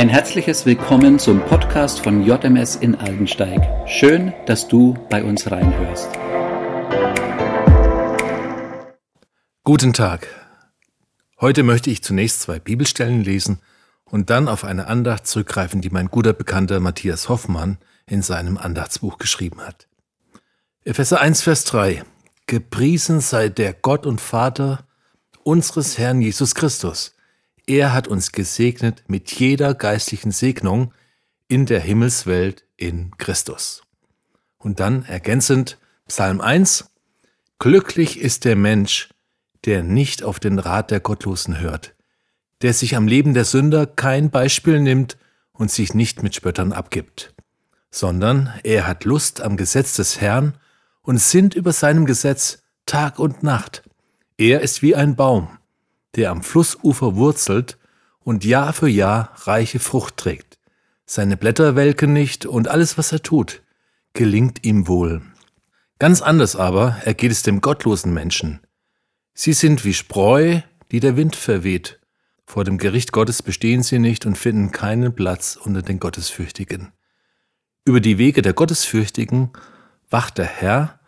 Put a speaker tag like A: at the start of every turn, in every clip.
A: Ein herzliches Willkommen zum Podcast von JMS in Aldensteig. Schön, dass du bei uns reinhörst.
B: Guten Tag. Heute möchte ich zunächst zwei Bibelstellen lesen und dann auf eine Andacht zurückgreifen, die mein guter Bekannter Matthias Hoffmann in seinem Andachtsbuch geschrieben hat. Epheser 1, Vers 3. Gepriesen sei der Gott und Vater unseres Herrn Jesus Christus er hat uns gesegnet mit jeder geistlichen Segnung in der Himmelswelt in Christus. Und dann ergänzend Psalm 1, Glücklich ist der Mensch, der nicht auf den Rat der Gottlosen hört, der sich am Leben der Sünder kein Beispiel nimmt und sich nicht mit Spöttern abgibt, sondern er hat Lust am Gesetz des Herrn und sinnt über seinem Gesetz Tag und Nacht. Er ist wie ein Baum, der am Flussufer wurzelt und Jahr für Jahr reiche Frucht trägt. Seine Blätter welken nicht und alles, was er tut, gelingt ihm wohl. Ganz anders aber ergeht es dem gottlosen Menschen. Sie sind wie Spreu, die der Wind verweht. Vor dem Gericht Gottes bestehen sie nicht und finden keinen Platz unter den Gottesfürchtigen. Über die Wege der Gottesfürchtigen wacht der Herr,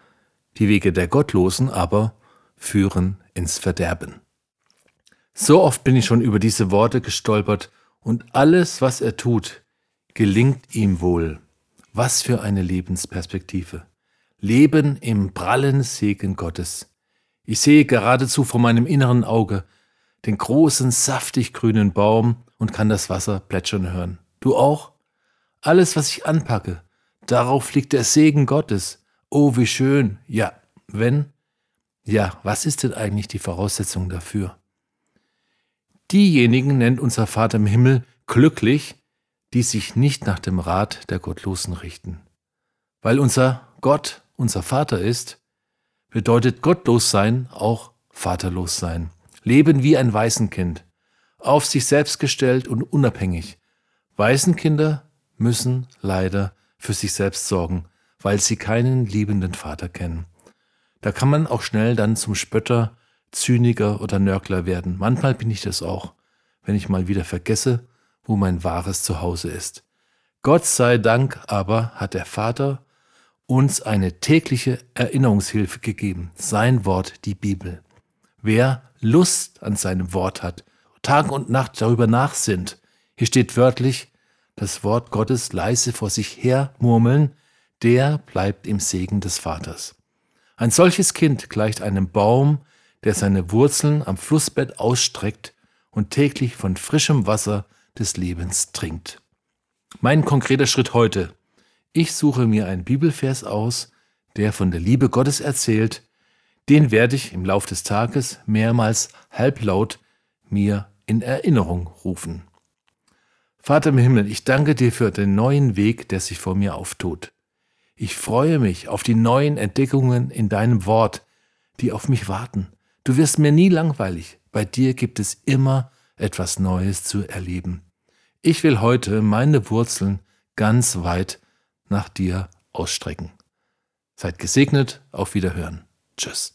B: die Wege der Gottlosen aber führen ins Verderben. So oft bin ich schon über diese Worte gestolpert und alles, was er tut, gelingt ihm wohl. Was für eine Lebensperspektive. Leben im prallen Segen Gottes. Ich sehe geradezu vor meinem inneren Auge den großen, saftig grünen Baum und kann das Wasser plätschern hören. Du auch? Alles, was ich anpacke, darauf liegt der Segen Gottes. Oh, wie schön. Ja, wenn? Ja, was ist denn eigentlich die Voraussetzung dafür? Diejenigen nennt unser Vater im Himmel glücklich, die sich nicht nach dem Rat der Gottlosen richten. Weil unser Gott unser Vater ist, bedeutet gottlos sein auch vaterlos sein. Leben wie ein Waisenkind, auf sich selbst gestellt und unabhängig. Waisenkinder müssen leider für sich selbst sorgen, weil sie keinen liebenden Vater kennen. Da kann man auch schnell dann zum Spötter Zyniker oder Nörgler werden. Manchmal bin ich das auch, wenn ich mal wieder vergesse, wo mein wahres Zuhause ist. Gott sei Dank aber hat der Vater uns eine tägliche Erinnerungshilfe gegeben, sein Wort, die Bibel. Wer Lust an seinem Wort hat, Tag und Nacht darüber nachsinnt, hier steht wörtlich, das Wort Gottes leise vor sich her murmeln, der bleibt im Segen des Vaters. Ein solches Kind gleicht einem Baum, der seine Wurzeln am Flussbett ausstreckt und täglich von frischem Wasser des Lebens trinkt. Mein konkreter Schritt heute. Ich suche mir einen Bibelvers aus, der von der Liebe Gottes erzählt. Den werde ich im Lauf des Tages mehrmals halblaut mir in Erinnerung rufen. Vater im Himmel, ich danke dir für den neuen Weg, der sich vor mir auftut. Ich freue mich auf die neuen Entdeckungen in deinem Wort, die auf mich warten. Du wirst mir nie langweilig. Bei dir gibt es immer etwas Neues zu erleben. Ich will heute meine Wurzeln ganz weit nach dir ausstrecken. Seid gesegnet, auf Wiederhören. Tschüss.